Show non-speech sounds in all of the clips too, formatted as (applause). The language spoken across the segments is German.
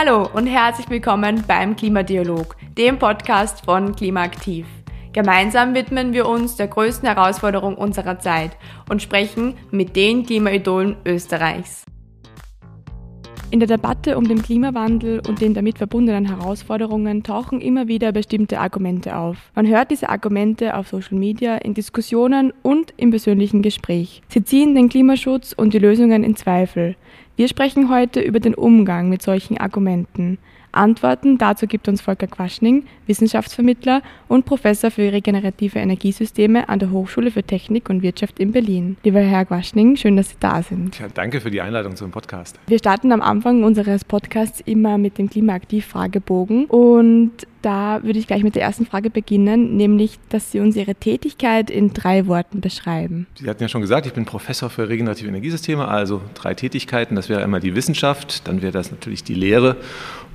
Hallo und herzlich willkommen beim Klimadialog, dem Podcast von Klimaaktiv. Gemeinsam widmen wir uns der größten Herausforderung unserer Zeit und sprechen mit den Klimaidolen Österreichs. In der Debatte um den Klimawandel und den damit verbundenen Herausforderungen tauchen immer wieder bestimmte Argumente auf. Man hört diese Argumente auf Social Media, in Diskussionen und im persönlichen Gespräch. Sie ziehen den Klimaschutz und die Lösungen in Zweifel. Wir sprechen heute über den Umgang mit solchen Argumenten. Antworten dazu gibt uns Volker Quaschning, Wissenschaftsvermittler und Professor für regenerative Energiesysteme an der Hochschule für Technik und Wirtschaft in Berlin. Lieber Herr Quaschning, schön, dass Sie da sind. Ja, danke für die Einladung zum Podcast. Wir starten am Anfang unseres Podcasts immer mit dem Klimaaktiv-Fragebogen und da würde ich gleich mit der ersten Frage beginnen, nämlich, dass Sie uns Ihre Tätigkeit in drei Worten beschreiben. Sie hatten ja schon gesagt, ich bin Professor für regenerative Energiesysteme, also drei Tätigkeiten. Das wäre einmal die Wissenschaft, dann wäre das natürlich die Lehre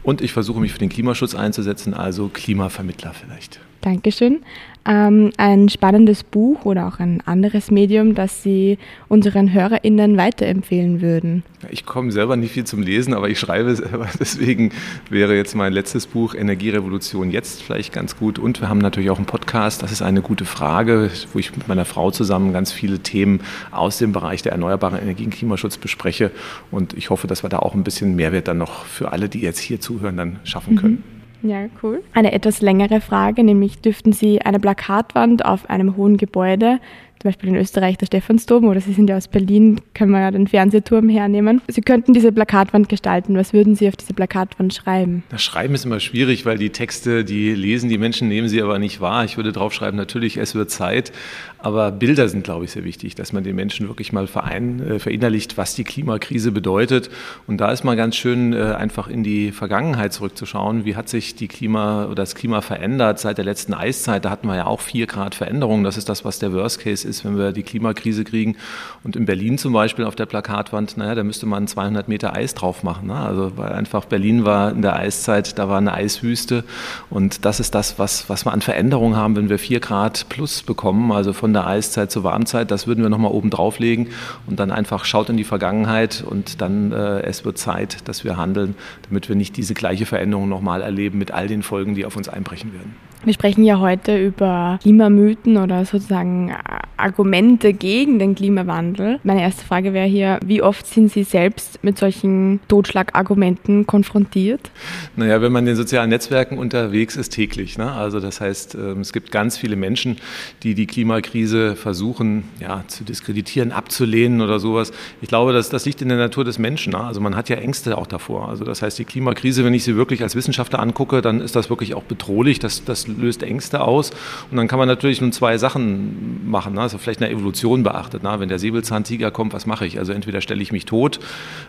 und ich versuche mich für den Klimaschutz einzusetzen, also Klimavermittler vielleicht. Dankeschön ähm, ein spannendes Buch oder auch ein anderes Medium, das Sie unseren HörerInnen weiterempfehlen würden? Ich komme selber nicht viel zum Lesen, aber ich schreibe selber. (laughs) Deswegen wäre jetzt mein letztes Buch Energierevolution jetzt vielleicht ganz gut. Und wir haben natürlich auch einen Podcast. Das ist eine gute Frage, wo ich mit meiner Frau zusammen ganz viele Themen aus dem Bereich der erneuerbaren Energien und Klimaschutz bespreche. Und ich hoffe, dass wir da auch ein bisschen Mehrwert dann noch für alle, die jetzt hier zuhören, dann schaffen können. Mhm. Ja, cool. Eine etwas längere Frage, nämlich dürften Sie eine Plakatwand auf einem hohen Gebäude zum Beispiel in Österreich der Stephansdom oder Sie sind ja aus Berlin, können wir ja den Fernsehturm hernehmen. Sie könnten diese Plakatwand gestalten. Was würden Sie auf diese Plakatwand schreiben? Das Schreiben ist immer schwierig, weil die Texte, die lesen die Menschen, nehmen sie aber nicht wahr. Ich würde draufschreiben, natürlich, es wird Zeit. Aber Bilder sind, glaube ich, sehr wichtig, dass man den Menschen wirklich mal verein, äh, verinnerlicht, was die Klimakrise bedeutet. Und da ist mal ganz schön, äh, einfach in die Vergangenheit zurückzuschauen. Wie hat sich die Klima oder das Klima verändert seit der letzten Eiszeit? Da hatten wir ja auch vier Grad Veränderung. Das ist das, was der Worst Case ist ist, wenn wir die Klimakrise kriegen. Und in Berlin zum Beispiel auf der Plakatwand, naja, da müsste man 200 Meter Eis drauf machen. Ne? Also weil einfach Berlin war in der Eiszeit, da war eine Eiswüste. Und das ist das, was, was wir an Veränderungen haben, wenn wir 4 Grad plus bekommen, also von der Eiszeit zur Warmzeit. Das würden wir nochmal oben drauflegen und dann einfach schaut in die Vergangenheit und dann äh, es wird Zeit, dass wir handeln, damit wir nicht diese gleiche Veränderung nochmal erleben mit all den Folgen, die auf uns einbrechen werden. Wir sprechen ja heute über Klimamythen oder sozusagen Argumente gegen den Klimawandel. Meine erste Frage wäre hier, wie oft sind Sie selbst mit solchen Totschlagargumenten konfrontiert? Naja, wenn man in den sozialen Netzwerken unterwegs ist, täglich. Ne? Also das heißt, ähm, es gibt ganz viele Menschen, die die Klimakrise versuchen ja, zu diskreditieren, abzulehnen oder sowas. Ich glaube, das, das liegt in der Natur des Menschen. Ne? Also man hat ja Ängste auch davor. Also das heißt, die Klimakrise, wenn ich sie wirklich als Wissenschaftler angucke, dann ist das wirklich auch bedrohlich. Das, das löst Ängste aus. Und dann kann man natürlich nun zwei Sachen machen. Ne? Also vielleicht eine Evolution beachtet. Na? Wenn der Säbelzahntiger kommt, was mache ich? Also entweder stelle ich mich tot,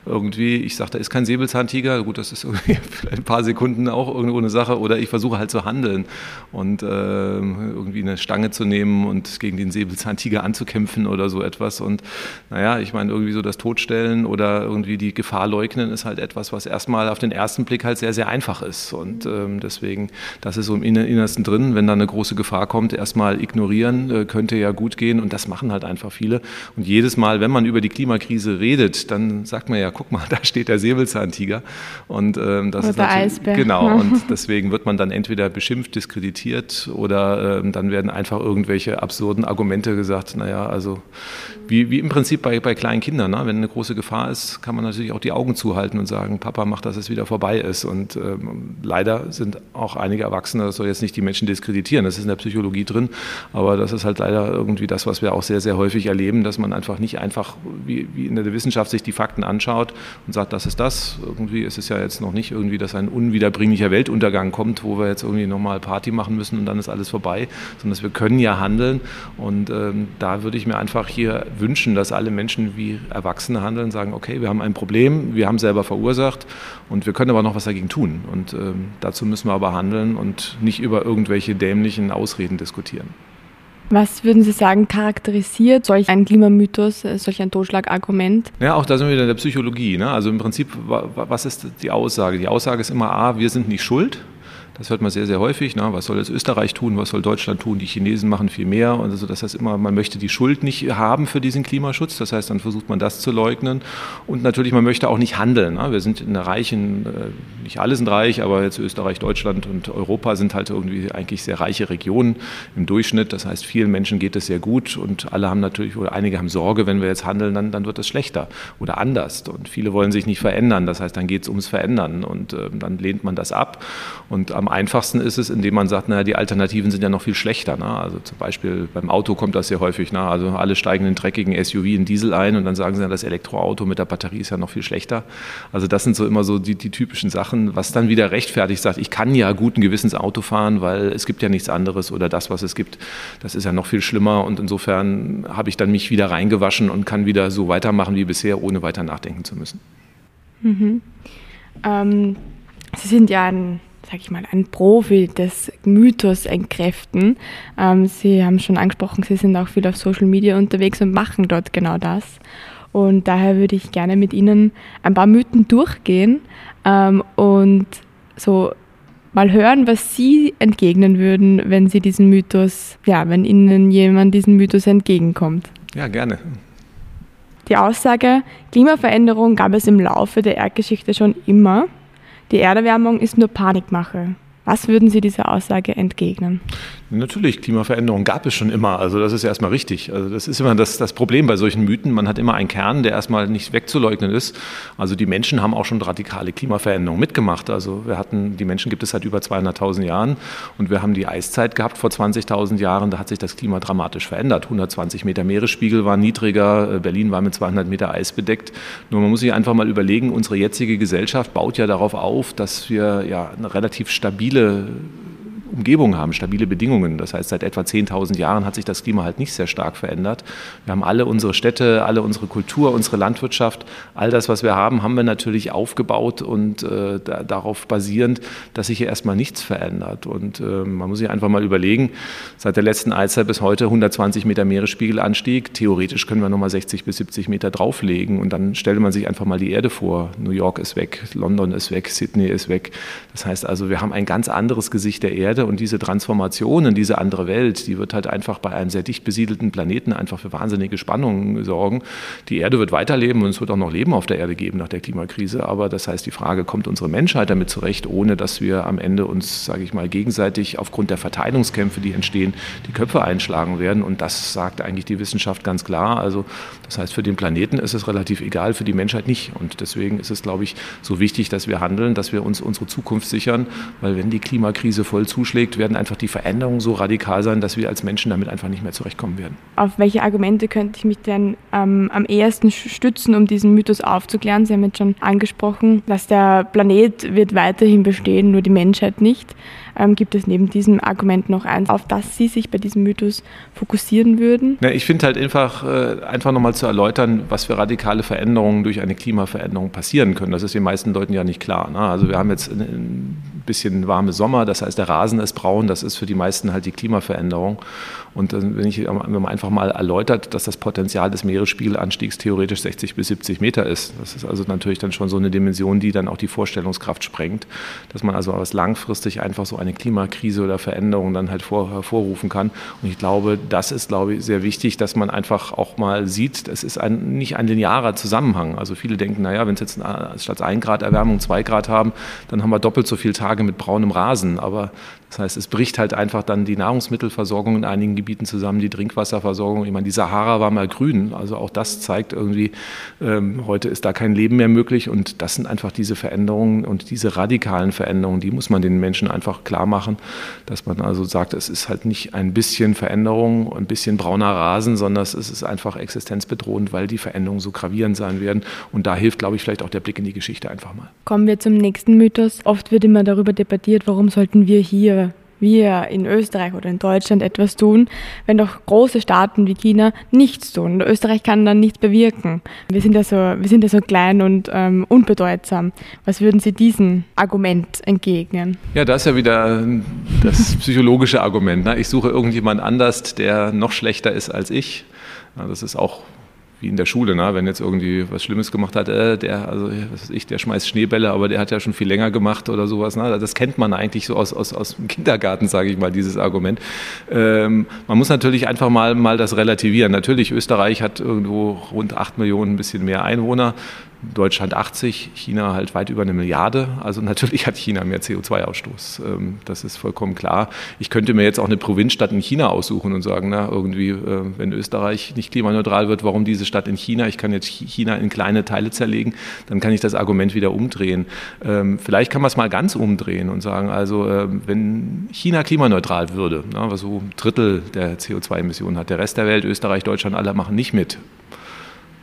irgendwie, ich sage, da ist kein Säbelzahntiger, gut, das ist irgendwie (laughs) ein paar Sekunden auch irgendwo eine Sache, oder ich versuche halt zu handeln und äh, irgendwie eine Stange zu nehmen und gegen den Säbelzahntiger anzukämpfen oder so etwas. Und naja, ich meine, irgendwie so das Todstellen oder irgendwie die Gefahr leugnen ist halt etwas, was erstmal auf den ersten Blick halt sehr, sehr einfach ist. Und ähm, deswegen, das ist so im Innersten drin, wenn da eine große Gefahr kommt, erstmal ignorieren, äh, könnte ja gut gehen und das machen halt einfach viele. Und jedes Mal, wenn man über die Klimakrise redet, dann sagt man ja, guck mal, (laughs) da steht der Säbelzahntiger und ähm, das oder ist der Eisbär. genau (laughs) und deswegen wird man dann entweder beschimpft, diskreditiert oder ähm, dann werden einfach irgendwelche absurden Argumente gesagt. Naja, also wie, wie im Prinzip bei, bei kleinen Kindern, ne? wenn eine große Gefahr ist, kann man natürlich auch die Augen zuhalten und sagen, Papa, mach, dass es wieder vorbei ist. Und ähm, leider sind auch einige Erwachsene, das soll jetzt nicht die Menschen diskreditieren, das ist in der Psychologie drin, aber das ist halt leider irgendwie das, was wir auch sehr, sehr häufig erleben, dass man einfach nicht einfach wie, wie in der Wissenschaft sich die Fakten anschaut und sagt, das ist das. Irgendwie ist es ja jetzt noch nicht irgendwie, dass ein unwiederbringlicher Weltuntergang kommt, wo wir jetzt irgendwie nochmal Party machen müssen und dann ist alles vorbei, sondern dass wir können ja handeln. Und ähm, da würde ich mir einfach hier wünschen, dass alle Menschen wie Erwachsene handeln, sagen, okay, wir haben ein Problem, wir haben selber verursacht und wir können aber noch was dagegen tun. Und ähm, dazu müssen wir aber handeln und nicht über irgendwelche dämlichen Ausreden diskutieren. Was würden Sie sagen, charakterisiert solch ein Klimamythos, äh, solch ein Totschlagargument? Ja, auch da sind wir wieder in der Psychologie. Ne? Also im Prinzip, was ist die Aussage? Die Aussage ist immer A, wir sind nicht schuld. Das hört man sehr, sehr häufig. Na, was soll jetzt Österreich tun? Was soll Deutschland tun? Die Chinesen machen viel mehr. Und also das heißt immer, man möchte die Schuld nicht haben für diesen Klimaschutz. Das heißt, dann versucht man das zu leugnen. Und natürlich, man möchte auch nicht handeln. Na. Wir sind in der reichen, äh, nicht alle sind reich, aber jetzt Österreich, Deutschland und Europa sind halt irgendwie eigentlich sehr reiche Regionen im Durchschnitt. Das heißt, vielen Menschen geht es sehr gut und alle haben natürlich, oder einige haben Sorge, wenn wir jetzt handeln, dann, dann wird es schlechter oder anders. Und viele wollen sich nicht verändern. Das heißt, dann geht es ums Verändern und äh, dann lehnt man das ab. Und am einfachsten ist es, indem man sagt, naja, die Alternativen sind ja noch viel schlechter. Ne? Also zum Beispiel beim Auto kommt das sehr häufig. Ne? Also alle steigen in dreckigen SUV in Diesel ein und dann sagen sie, ja, das Elektroauto mit der Batterie ist ja noch viel schlechter. Also das sind so immer so die, die typischen Sachen, was dann wieder rechtfertigt sagt, ich kann ja guten Gewissens Auto fahren, weil es gibt ja nichts anderes oder das, was es gibt, das ist ja noch viel schlimmer und insofern habe ich dann mich wieder reingewaschen und kann wieder so weitermachen wie bisher, ohne weiter nachdenken zu müssen. Mhm. Ähm, Sie sind ja ein, sag ich mal, ein Profi des Mythos entkräften. Ähm, Sie haben schon angesprochen, Sie sind auch viel auf Social Media unterwegs und machen dort genau das. Und daher würde ich gerne mit Ihnen ein paar Mythen durchgehen ähm, und so mal hören, was Sie entgegnen würden, wenn Sie diesen Mythos, ja, wenn Ihnen jemand diesen Mythos entgegenkommt. Ja, gerne. Die Aussage, Klimaveränderung gab es im Laufe der Erdgeschichte schon immer. Die Erderwärmung ist nur Panikmache. Was würden Sie dieser Aussage entgegnen? Natürlich, Klimaveränderung gab es schon immer. Also das ist erstmal richtig. Also das ist immer das, das Problem bei solchen Mythen. Man hat immer einen Kern, der erstmal nicht wegzuleugnen ist. Also die Menschen haben auch schon radikale Klimaveränderungen mitgemacht. Also wir hatten, die Menschen gibt es seit über 200.000 Jahren und wir haben die Eiszeit gehabt vor 20.000 Jahren. Da hat sich das Klima dramatisch verändert. 120 Meter Meeresspiegel waren niedriger. Berlin war mit 200 Meter Eis bedeckt. Nur man muss sich einfach mal überlegen, unsere jetzige Gesellschaft baut ja darauf auf, dass wir ja eine relativ stabile Umgebung haben, stabile Bedingungen. Das heißt, seit etwa 10.000 Jahren hat sich das Klima halt nicht sehr stark verändert. Wir haben alle unsere Städte, alle unsere Kultur, unsere Landwirtschaft, all das, was wir haben, haben wir natürlich aufgebaut und äh, da, darauf basierend, dass sich hier erstmal nichts verändert. Und äh, man muss sich einfach mal überlegen, seit der letzten Eiszeit bis heute 120 Meter Meeresspiegelanstieg. Theoretisch können wir nochmal 60 bis 70 Meter drauflegen und dann stellt man sich einfach mal die Erde vor. New York ist weg, London ist weg, Sydney ist weg. Das heißt also, wir haben ein ganz anderes Gesicht der Erde und diese Transformation in diese andere Welt, die wird halt einfach bei einem sehr dicht besiedelten Planeten einfach für wahnsinnige Spannungen sorgen. Die Erde wird weiterleben und es wird auch noch Leben auf der Erde geben nach der Klimakrise. Aber das heißt, die Frage, kommt unsere Menschheit damit zurecht, ohne dass wir am Ende uns, sage ich mal, gegenseitig aufgrund der Verteilungskämpfe, die entstehen, die Köpfe einschlagen werden. Und das sagt eigentlich die Wissenschaft ganz klar. Also das heißt, für den Planeten ist es relativ egal, für die Menschheit nicht. Und deswegen ist es, glaube ich, so wichtig, dass wir handeln, dass wir uns unsere Zukunft sichern, weil wenn die Klimakrise voll zuschlägt, zuschlägt, werden einfach die Veränderungen so radikal sein, dass wir als Menschen damit einfach nicht mehr zurechtkommen werden. Auf welche Argumente könnte ich mich denn ähm, am ehesten stützen, um diesen Mythos aufzuklären? Sie haben jetzt schon angesprochen, dass der Planet wird weiterhin bestehen, nur die Menschheit nicht. Ähm, gibt es neben diesem Argument noch eins, auf das Sie sich bei diesem Mythos fokussieren würden? Ja, ich finde halt einfach, äh, einfach nochmal zu erläutern, was für radikale Veränderungen durch eine Klimaveränderung passieren können. Das ist den meisten Leuten ja nicht klar. Ne? Also wir haben jetzt ein bisschen warme Sommer, das heißt der Rasen ist braun, das ist für die meisten halt die Klimaveränderung. Und wenn, ich, wenn man einfach mal erläutert, dass das Potenzial des Meeresspiegelanstiegs theoretisch 60 bis 70 Meter ist, das ist also natürlich dann schon so eine Dimension, die dann auch die Vorstellungskraft sprengt, dass man also was langfristig einfach so eine Klimakrise oder Veränderung dann halt vor, hervorrufen kann. Und ich glaube, das ist, glaube ich, sehr wichtig, dass man einfach auch mal sieht, es ist ein, nicht ein linearer Zusammenhang. Also viele denken, naja, wenn es jetzt statt 1 Grad Erwärmung 2 Grad haben, dann haben wir doppelt so viele Tage mit braunem Rasen. Aber das heißt, es bricht halt einfach dann die Nahrungsmittelversorgung in einigen Gebieten zusammen, die Trinkwasserversorgung. Ich meine, die Sahara war mal grün, also auch das zeigt irgendwie, ähm, heute ist da kein Leben mehr möglich und das sind einfach diese Veränderungen und diese radikalen Veränderungen, die muss man den Menschen einfach klar machen, dass man also sagt, es ist halt nicht ein bisschen Veränderung, ein bisschen brauner Rasen, sondern es ist einfach existenzbedrohend, weil die Veränderungen so gravierend sein werden und da hilft, glaube ich, vielleicht auch der Blick in die Geschichte einfach mal. Kommen wir zum nächsten Mythos. Oft wird immer darüber debattiert, warum sollten wir hier wir in Österreich oder in Deutschland etwas tun, wenn doch große Staaten wie China nichts tun. Österreich kann dann nichts bewirken. Wir sind ja so, wir sind ja so klein und ähm, unbedeutsam. Was würden Sie diesem Argument entgegnen? Ja, das ist ja wieder das psychologische Argument. Ne? Ich suche irgendjemand anders, der noch schlechter ist als ich. Das ist auch wie in der Schule, ne? wenn jetzt irgendwie was Schlimmes gemacht hat, äh, der, also was weiß ich, der schmeißt Schneebälle, aber der hat ja schon viel länger gemacht oder sowas. Ne? Das kennt man eigentlich so aus, aus, aus dem Kindergarten, sage ich mal, dieses Argument. Ähm, man muss natürlich einfach mal, mal das relativieren. Natürlich, Österreich hat irgendwo rund acht Millionen, ein bisschen mehr Einwohner. Deutschland 80, China halt weit über eine Milliarde. Also natürlich hat China mehr CO2-Ausstoß. Ähm, das ist vollkommen klar. Ich könnte mir jetzt auch eine Provinzstadt in China aussuchen und sagen, na, irgendwie, äh, wenn Österreich nicht klimaneutral wird, warum diese Stadt in China? Ich kann jetzt China in kleine Teile zerlegen, dann kann ich das Argument wieder umdrehen. Ähm, vielleicht kann man es mal ganz umdrehen und sagen, also ähm, wenn China klimaneutral würde, was so ein Drittel der CO2-Emissionen hat, der Rest der Welt, Österreich, Deutschland, alle machen nicht mit,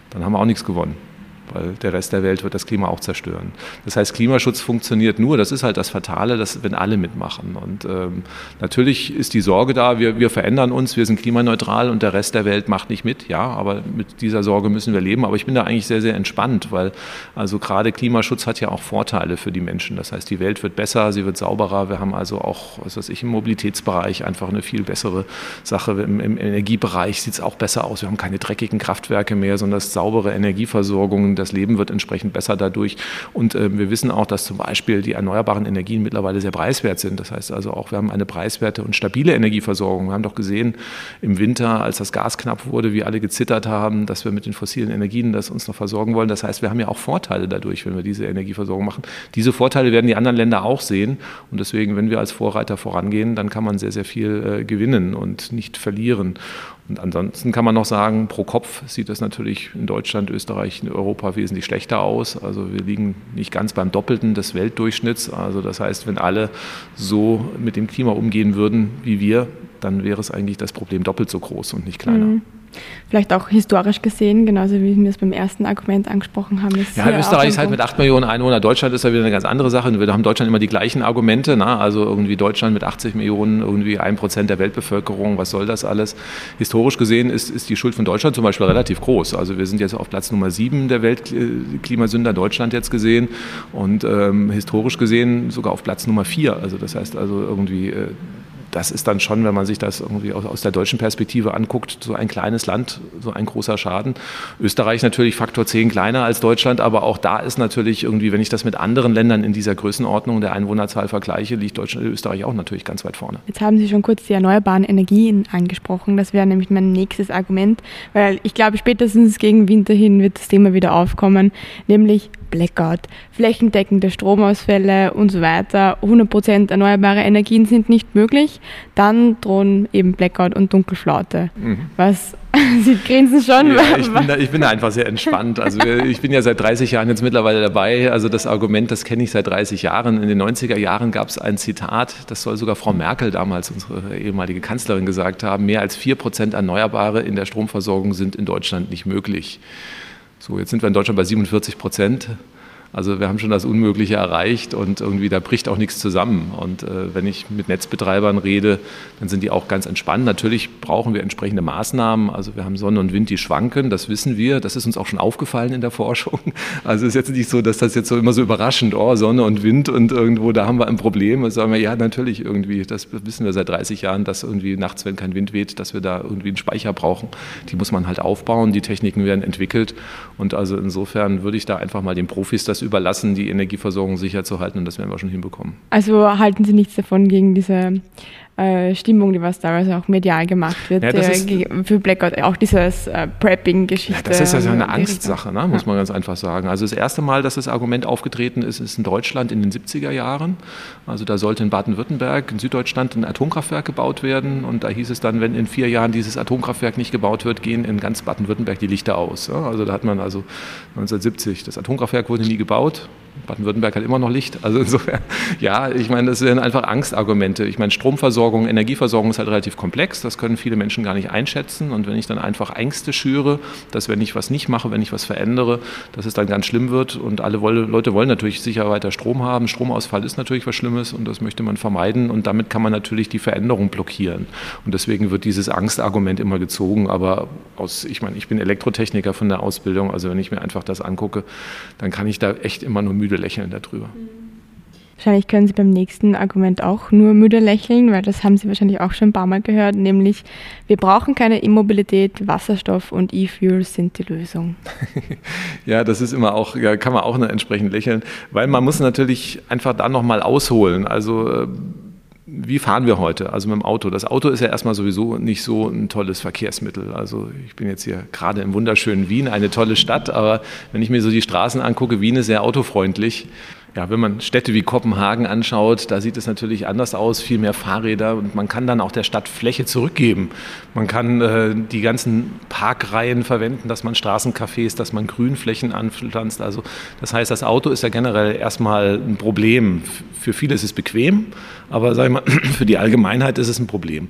dann haben wir auch nichts gewonnen weil der Rest der Welt wird das Klima auch zerstören. Das heißt, Klimaschutz funktioniert nur, das ist halt das Fatale, dass, wenn alle mitmachen. Und ähm, natürlich ist die Sorge da, wir, wir verändern uns, wir sind klimaneutral und der Rest der Welt macht nicht mit. Ja, aber mit dieser Sorge müssen wir leben. Aber ich bin da eigentlich sehr, sehr entspannt, weil also gerade Klimaschutz hat ja auch Vorteile für die Menschen. Das heißt, die Welt wird besser, sie wird sauberer. Wir haben also auch, was weiß ich, im Mobilitätsbereich einfach eine viel bessere Sache. Im, im Energiebereich sieht es auch besser aus. Wir haben keine dreckigen Kraftwerke mehr, sondern saubere Energieversorgung das Leben wird entsprechend besser dadurch. Und äh, wir wissen auch, dass zum Beispiel die erneuerbaren Energien mittlerweile sehr preiswert sind. Das heißt also auch, wir haben eine preiswerte und stabile Energieversorgung. Wir haben doch gesehen im Winter, als das Gas knapp wurde, wie alle gezittert haben, dass wir mit den fossilen Energien das uns noch versorgen wollen. Das heißt, wir haben ja auch Vorteile dadurch, wenn wir diese Energieversorgung machen. Diese Vorteile werden die anderen Länder auch sehen. Und deswegen, wenn wir als Vorreiter vorangehen, dann kann man sehr, sehr viel äh, gewinnen und nicht verlieren. Und ansonsten kann man noch sagen, pro Kopf sieht das natürlich in Deutschland, Österreich, in Europa wesentlich schlechter aus. Also wir liegen nicht ganz beim Doppelten des Weltdurchschnitts. Also das heißt, wenn alle so mit dem Klima umgehen würden wie wir, dann wäre es eigentlich das Problem doppelt so groß und nicht kleiner. Mhm. Vielleicht auch historisch gesehen, genauso wie wir es beim ersten Argument angesprochen haben. ja, Österreich ist halt mit 8 Millionen Einwohnern, Deutschland ist ja wieder eine ganz andere Sache. Wir haben Deutschland immer die gleichen Argumente. Na? Also irgendwie Deutschland mit 80 Millionen, irgendwie ein Prozent der Weltbevölkerung, was soll das alles? Historisch gesehen ist, ist die Schuld von Deutschland zum Beispiel relativ groß. Also wir sind jetzt auf Platz Nummer 7 der Weltklimasünder, Deutschland jetzt gesehen. Und ähm, historisch gesehen sogar auf Platz Nummer 4. Also das heißt also irgendwie... Äh, das ist dann schon, wenn man sich das irgendwie aus der deutschen Perspektive anguckt, so ein kleines Land, so ein großer Schaden. Österreich natürlich Faktor 10 kleiner als Deutschland, aber auch da ist natürlich irgendwie, wenn ich das mit anderen Ländern in dieser Größenordnung der Einwohnerzahl vergleiche, liegt Deutschland, Österreich auch natürlich ganz weit vorne. Jetzt haben Sie schon kurz die erneuerbaren Energien angesprochen. Das wäre nämlich mein nächstes Argument, weil ich glaube, spätestens gegen Winter hin wird das Thema wieder aufkommen, nämlich Blackout, flächendeckende Stromausfälle und so weiter. 100% erneuerbare Energien sind nicht möglich. Dann drohen eben Blackout und Dunkelflaute. Mhm. Was (laughs) Sie grinsen schon. Ja, (laughs) ich, bin da, ich bin da einfach sehr entspannt. Also ich bin ja seit 30 Jahren jetzt mittlerweile dabei. Also das Argument, das kenne ich seit 30 Jahren. In den 90er Jahren gab es ein Zitat, das soll sogar Frau Merkel damals, unsere ehemalige Kanzlerin, gesagt haben. Mehr als 4% Erneuerbare in der Stromversorgung sind in Deutschland nicht möglich. So, jetzt sind wir in Deutschland bei 47 Prozent. Also wir haben schon das Unmögliche erreicht und irgendwie da bricht auch nichts zusammen. Und äh, wenn ich mit Netzbetreibern rede, dann sind die auch ganz entspannt. Natürlich brauchen wir entsprechende Maßnahmen. Also wir haben Sonne und Wind, die schwanken, das wissen wir. Das ist uns auch schon aufgefallen in der Forschung. (laughs) Also es ist jetzt nicht so, dass das jetzt so immer so überraschend, oh, Sonne und Wind und irgendwo, da haben wir ein Problem. Sagen wir, ja, natürlich irgendwie, das wissen wir seit 30 Jahren, dass irgendwie nachts, wenn kein Wind weht, dass wir da irgendwie einen Speicher brauchen. Die muss man halt aufbauen, die Techniken werden entwickelt. Und also insofern würde ich da einfach mal den Profis das überlassen, die Energieversorgung sicherzuhalten und das werden wir schon hinbekommen. Also halten Sie nichts davon gegen diese Stimmung, die was teilweise auch medial gemacht wird, ja, äh, für Blackout, auch dieses äh, Prepping-Geschichte. Ja, das ist ja so eine Angstsache, ne, muss man ganz einfach sagen. Also das erste Mal, dass das Argument aufgetreten ist, ist in Deutschland in den 70er Jahren. Also da sollte in Baden-Württemberg, in Süddeutschland ein Atomkraftwerk gebaut werden und da hieß es dann, wenn in vier Jahren dieses Atomkraftwerk nicht gebaut wird, gehen in ganz Baden-Württemberg die Lichter aus. Also da hat man also 1970, das Atomkraftwerk wurde nie gebaut, Baden-Württemberg hat immer noch Licht. Also insofern, (laughs) ja, ich meine, das sind einfach Angstargumente. Ich meine, Stromversorgung, Energieversorgung ist halt relativ komplex. Das können viele Menschen gar nicht einschätzen. Und wenn ich dann einfach Ängste schüre, dass wenn ich was nicht mache, wenn ich was verändere, dass es dann ganz schlimm wird. Und alle Leute wollen natürlich sicher weiter Strom haben. Stromausfall ist natürlich was Schlimmes und das möchte man vermeiden. Und damit kann man natürlich die Veränderung blockieren. Und deswegen wird dieses Angstargument immer gezogen. Aber aus, ich meine, ich bin Elektrotechniker von der Ausbildung. Also wenn ich mir einfach das angucke, dann kann ich da echt immer nur müde lächeln darüber. Wahrscheinlich können Sie beim nächsten Argument auch nur müde lächeln, weil das haben Sie wahrscheinlich auch schon ein paar Mal gehört, nämlich wir brauchen keine Immobilität, Wasserstoff und E-Fuels sind die Lösung. (laughs) ja, das ist immer auch, ja, kann man auch entsprechend lächeln, weil man muss natürlich einfach da nochmal ausholen. Also äh, wie fahren wir heute? Also mit dem Auto. Das Auto ist ja erstmal sowieso nicht so ein tolles Verkehrsmittel. Also ich bin jetzt hier gerade im wunderschönen Wien, eine tolle Stadt, aber wenn ich mir so die Straßen angucke, Wien ist sehr autofreundlich ja, wenn man Städte wie Kopenhagen anschaut, da sieht es natürlich anders aus, viel mehr Fahrräder und man kann dann auch der Stadt Fläche zurückgeben. Man kann äh, die ganzen Parkreihen verwenden, dass man Straßencafés, dass man Grünflächen anpflanzt. Also das heißt, das Auto ist ja generell erstmal ein Problem. Für viele ist es bequem, aber sag ich mal, (clears throat) für die Allgemeinheit ist es ein Problem.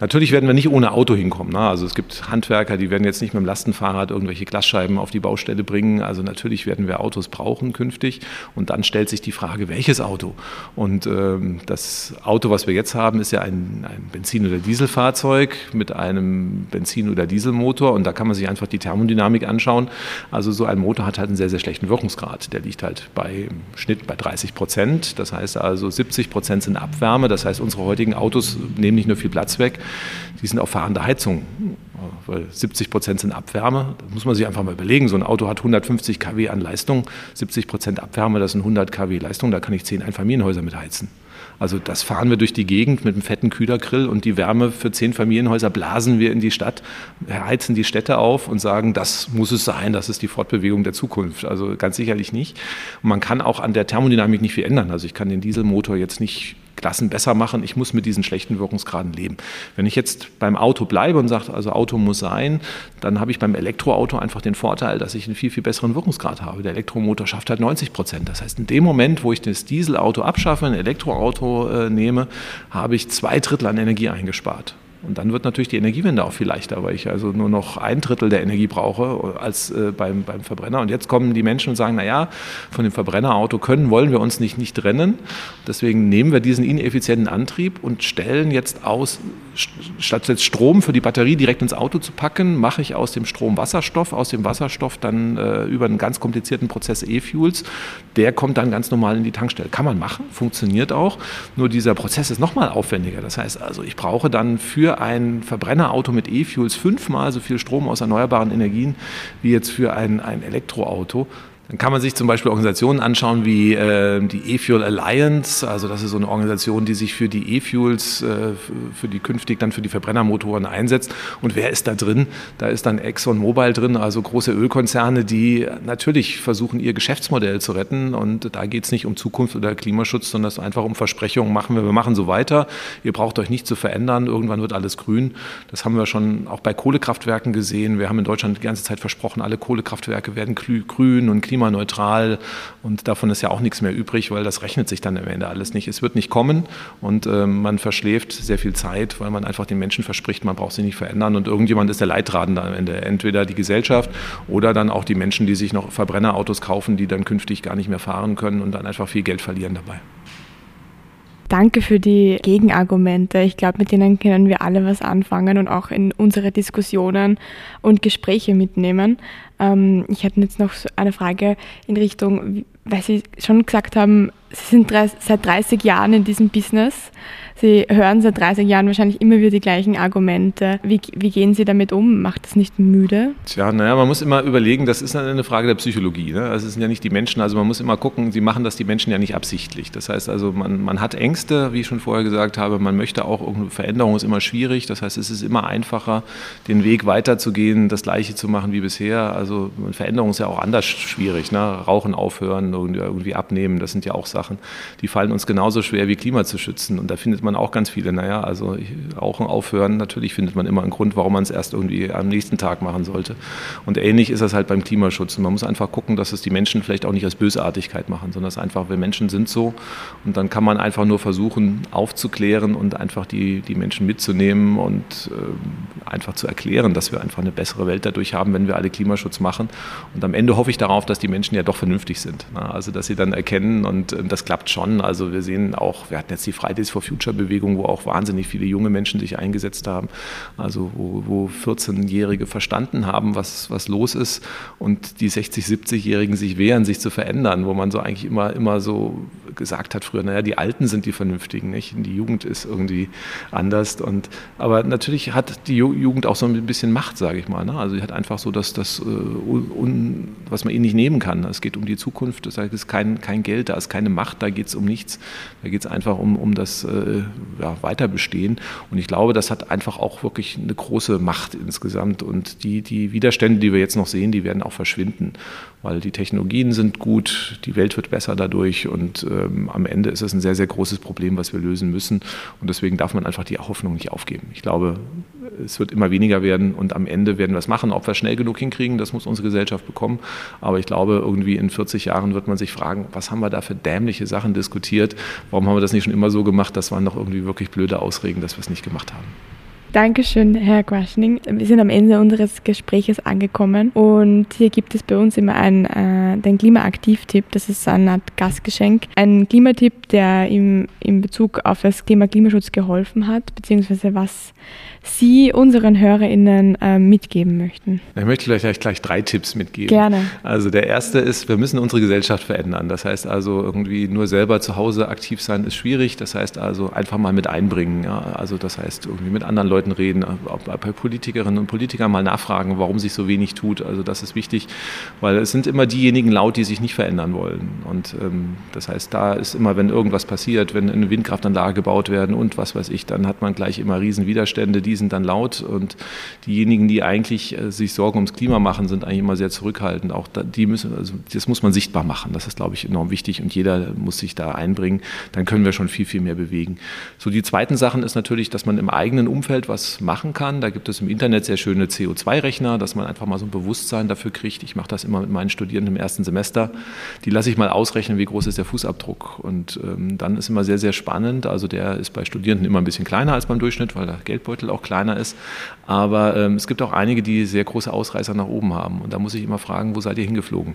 Natürlich werden wir nicht ohne Auto hinkommen. Ne? Also es gibt Handwerker, die werden jetzt nicht mit dem Lastenfahrrad irgendwelche Glasscheiben auf die Baustelle bringen. Also natürlich werden wir Autos brauchen künftig und dann stellen stellt sich die Frage, welches Auto? Und ähm, das Auto, was wir jetzt haben, ist ja ein, ein Benzin- oder Dieselfahrzeug mit einem Benzin- oder Dieselmotor und da kann man sich einfach die Thermodynamik anschauen. Also so ein Motor hat halt einen sehr, sehr schlechten Wirkungsgrad. Der liegt halt bei im Schnitt bei 30 Prozent. Das heißt also 70 Prozent sind Abwärme. Das heißt, unsere heutigen Autos nehmen nicht nur viel Platz weg, die sind auf fahrende Heizung weil 70 Prozent sind Abwärme. Das muss man sich einfach mal überlegen. So ein Auto hat 150 kW an Leistung, 70 Prozent Abwärme, das sind 100 kW Leistung, da kann ich zehn Einfamilienhäuser mit heizen. Also das fahren wir durch die Gegend mit einem fetten Kühlergrill und die Wärme für zehn Familienhäuser blasen wir in die Stadt, heizen die Städte auf und sagen, das muss es sein, das ist die Fortbewegung der Zukunft. Also ganz sicherlich nicht. Und man kann auch an der Thermodynamik nicht viel ändern. Also ich kann den Dieselmotor jetzt nicht Klassen besser machen. Ich muss mit diesen schlechten Wirkungsgraden leben. Wenn ich jetzt beim Auto bleibe und sage, also Auto muss sein, dann habe ich beim Elektroauto einfach den Vorteil, dass ich einen viel, viel besseren Wirkungsgrad habe. Der Elektromotor schafft halt 90 Prozent. Das heißt, in dem Moment, wo ich das Dieselauto abschaffe, ein Elektroauto äh, nehme, habe ich zwei Drittel an Energie eingespart. Und dann wird natürlich die Energiewende auch viel leichter, weil ich also nur noch ein Drittel der Energie brauche als äh, beim, beim Verbrenner. Und jetzt kommen die Menschen und sagen, naja, von dem Verbrennerauto können, wollen wir uns nicht, nicht trennen. Deswegen nehmen wir diesen ineffizienten Antrieb und stellen jetzt aus, statt jetzt Strom für die Batterie direkt ins Auto zu packen, mache ich aus dem Strom Wasserstoff, aus dem Wasserstoff dann äh, über einen ganz komplizierten Prozess E-Fuels. Der kommt dann ganz normal in die Tankstelle. Kann man machen, funktioniert auch. Nur dieser Prozess ist nochmal aufwendiger. Das heißt also, ich brauche dann für ein Verbrennerauto mit E-Fuels fünfmal so viel Strom aus erneuerbaren Energien wie jetzt für ein, ein Elektroauto. Dann kann man sich zum Beispiel Organisationen anschauen wie äh, die E-Fuel Alliance, also das ist so eine Organisation, die sich für die E-Fuels, äh, für die künftig dann für die Verbrennermotoren einsetzt. Und wer ist da drin? Da ist dann ExxonMobil drin, also große Ölkonzerne, die natürlich versuchen, ihr Geschäftsmodell zu retten. Und da geht es nicht um Zukunft oder Klimaschutz, sondern es einfach um Versprechungen. Machen wir, wir machen so weiter. Ihr braucht euch nicht zu verändern. Irgendwann wird alles grün. Das haben wir schon auch bei Kohlekraftwerken gesehen. Wir haben in Deutschland die ganze Zeit versprochen, alle Kohlekraftwerke werden grün und klimaneutral und davon ist ja auch nichts mehr übrig, weil das rechnet sich dann am Ende alles nicht. Es wird nicht kommen und äh, man verschläft sehr viel Zeit, weil man einfach den Menschen verspricht, man braucht sie nicht verändern und irgendjemand ist der Leidtragende am Ende. Entweder die Gesellschaft oder dann auch die Menschen, die sich noch Verbrennerautos kaufen, die dann künftig gar nicht mehr fahren können und dann einfach viel Geld verlieren dabei. Danke für die Gegenargumente. Ich glaube, mit denen können wir alle was anfangen und auch in unsere Diskussionen und Gespräche mitnehmen. Ähm, ich hätte jetzt noch eine Frage in Richtung, weil Sie schon gesagt haben, Sie sind seit 30 Jahren in diesem Business. Sie hören seit 30 Jahren wahrscheinlich immer wieder die gleichen Argumente. Wie, wie gehen Sie damit um? Macht das nicht müde? Tja, naja, man muss immer überlegen, das ist eine Frage der Psychologie. Ne? Also es sind ja nicht die Menschen, also man muss immer gucken, sie machen das die Menschen ja nicht absichtlich. Das heißt also, man, man hat Ängste, wie ich schon vorher gesagt habe, man möchte auch, Veränderung ist immer schwierig. Das heißt, es ist immer einfacher, den Weg weiterzugehen, das Gleiche zu machen wie bisher. Also Veränderung ist ja auch anders schwierig. Ne? Rauchen aufhören, irgendwie abnehmen, das sind ja auch Sachen die fallen uns genauso schwer wie Klima zu schützen. Und da findet man auch ganz viele, naja, also Rauchen aufhören, natürlich findet man immer einen Grund, warum man es erst irgendwie am nächsten Tag machen sollte. Und ähnlich ist das halt beim Klimaschutz. Und man muss einfach gucken, dass es die Menschen vielleicht auch nicht als Bösartigkeit machen, sondern dass einfach, wir Menschen sind so. Und dann kann man einfach nur versuchen, aufzuklären und einfach die, die Menschen mitzunehmen und äh, einfach zu erklären, dass wir einfach eine bessere Welt dadurch haben, wenn wir alle Klimaschutz machen. Und am Ende hoffe ich darauf, dass die Menschen ja doch vernünftig sind. Also dass sie dann erkennen und und das klappt schon. Also wir sehen auch, wir hatten jetzt die Fridays for Future Bewegung, wo auch wahnsinnig viele junge Menschen sich eingesetzt haben. Also wo, wo 14-Jährige verstanden haben, was, was los ist und die 60, 70-Jährigen sich wehren, sich zu verändern, wo man so eigentlich immer, immer so gesagt hat früher, naja, die Alten sind die Vernünftigen, nicht? Die Jugend ist irgendwie anders. Und, aber natürlich hat die Jugend auch so ein bisschen Macht, sage ich mal. Ne? Also sie hat einfach so das, das äh, un, was man ihnen nicht nehmen kann. Es geht um die Zukunft, es ist kein, kein Geld, da ist keine Macht, da geht es um nichts. Da geht es einfach um, um das äh, ja, Weiterbestehen. Und ich glaube, das hat einfach auch wirklich eine große Macht insgesamt. Und die, die Widerstände, die wir jetzt noch sehen, die werden auch verschwinden, weil die Technologien sind gut, die Welt wird besser dadurch und ähm, am Ende ist es ein sehr, sehr großes Problem, was wir lösen müssen. Und deswegen darf man einfach die Hoffnung nicht aufgeben. Ich glaube, es wird immer weniger werden und am Ende werden wir es machen. Ob wir es schnell genug hinkriegen, das muss unsere Gesellschaft bekommen. Aber ich glaube, irgendwie in 40 Jahren wird man sich fragen, was haben wir da für dämliche Sachen diskutiert? Warum haben wir das nicht schon immer so gemacht? Das waren doch irgendwie wirklich blöde Ausreden, dass wir es nicht gemacht haben. Dankeschön, Herr Quaschning. Wir sind am Ende unseres Gespräches angekommen und hier gibt es bei uns immer einen, äh, den Klimaaktiv-Tipp. Das ist eine Art Gastgeschenk. Ein Klimatipp, der im, in Bezug auf das Thema Klimaschutz geholfen hat, beziehungsweise was Sie unseren HörerInnen äh, mitgeben möchten. Ich möchte gleich, gleich drei Tipps mitgeben. Gerne. Also der erste ist, wir müssen unsere Gesellschaft verändern. Das heißt also irgendwie nur selber zu Hause aktiv sein ist schwierig. Das heißt also einfach mal mit einbringen. Ja? Also das heißt irgendwie mit anderen Leuten reden, bei Politikerinnen und Politikern mal nachfragen, warum sich so wenig tut. Also das ist wichtig, weil es sind immer diejenigen laut, die sich nicht verändern wollen. Und ähm, das heißt, da ist immer, wenn irgendwas passiert, wenn eine Windkraftanlage gebaut werden und was weiß ich, dann hat man gleich immer riesen Widerstände, die die sind dann laut und diejenigen, die eigentlich äh, sich Sorgen ums Klima machen, sind eigentlich immer sehr zurückhaltend. Auch da, die müssen, also das muss man sichtbar machen. Das ist, glaube ich, enorm wichtig und jeder muss sich da einbringen. Dann können wir schon viel, viel mehr bewegen. So die zweiten Sachen ist natürlich, dass man im eigenen Umfeld was machen kann. Da gibt es im Internet sehr schöne CO2-Rechner, dass man einfach mal so ein Bewusstsein dafür kriegt. Ich mache das immer mit meinen Studierenden im ersten Semester. Die lasse ich mal ausrechnen, wie groß ist der Fußabdruck. Und ähm, dann ist immer sehr, sehr spannend. Also der ist bei Studierenden immer ein bisschen kleiner als beim Durchschnitt, weil der Geldbeutel auch kleiner ist. Aber ähm, es gibt auch einige, die sehr große Ausreißer nach oben haben. Und da muss ich immer fragen, wo seid ihr hingeflogen?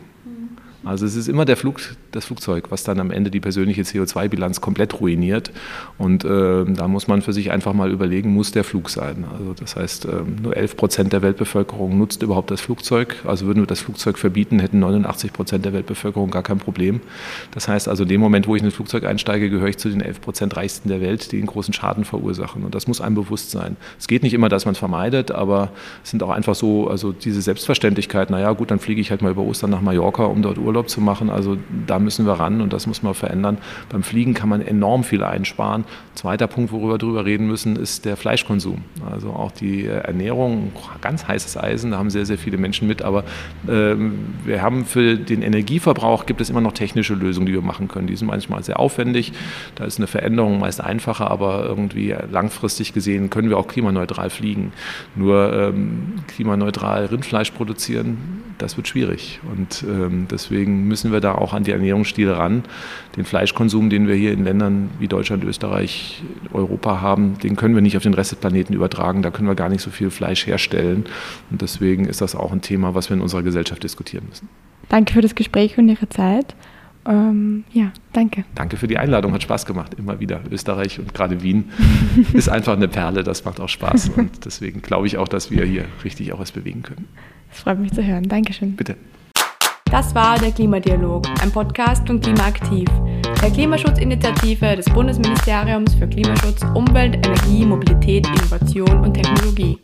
Also es ist immer der Flug, das Flugzeug, was dann am Ende die persönliche CO2-Bilanz komplett ruiniert. Und äh, da muss man für sich einfach mal überlegen, muss der Flug sein. Also das heißt, äh, nur 11 Prozent der Weltbevölkerung nutzt überhaupt das Flugzeug. Also würden wir das Flugzeug verbieten, hätten 89 Prozent der Weltbevölkerung gar kein Problem. Das heißt also, in dem Moment, wo ich in ein Flugzeug einsteige, gehöre ich zu den 11 Prozent Reichsten der Welt, die einen großen Schaden verursachen. Und das muss einem bewusst sein. Es geht nicht immer, dass man es vermeidet, aber es sind auch einfach so, also diese Selbstverständlichkeit, naja gut, dann fliege ich halt mal über Ostern nach Mallorca, um dort Urlaub Urlaub zu machen. Also da müssen wir ran und das muss man verändern. Beim Fliegen kann man enorm viel einsparen. Zweiter Punkt, worüber wir drüber reden müssen, ist der Fleischkonsum. Also auch die Ernährung, ganz heißes Eisen, da haben sehr, sehr viele Menschen mit. Aber äh, wir haben für den Energieverbrauch gibt es immer noch technische Lösungen, die wir machen können. Die sind manchmal sehr aufwendig. Da ist eine Veränderung meist einfacher, aber irgendwie langfristig gesehen können wir auch klimaneutral fliegen. Nur ähm, klimaneutral Rindfleisch produzieren, das wird schwierig. Und ähm, deswegen müssen wir da auch an die Ernährungsstile ran. Den Fleischkonsum, den wir hier in Ländern wie Deutschland, Österreich, Europa haben, den können wir nicht auf den Rest des Planeten übertragen. Da können wir gar nicht so viel Fleisch herstellen. Und deswegen ist das auch ein Thema, was wir in unserer Gesellschaft diskutieren müssen. Danke für das Gespräch und Ihre Zeit. Ähm, ja, danke. Danke für die Einladung, hat Spaß gemacht, immer wieder. Österreich und gerade Wien (laughs) ist einfach eine Perle, das macht auch Spaß. Und deswegen glaube ich auch, dass wir hier richtig auch was bewegen können. Das freut mich zu hören. Dankeschön. Bitte. Das war der Klimadialog, ein Podcast von Klimaaktiv, der Klimaschutzinitiative des Bundesministeriums für Klimaschutz, Umwelt, Energie, Mobilität, Innovation und Technologie.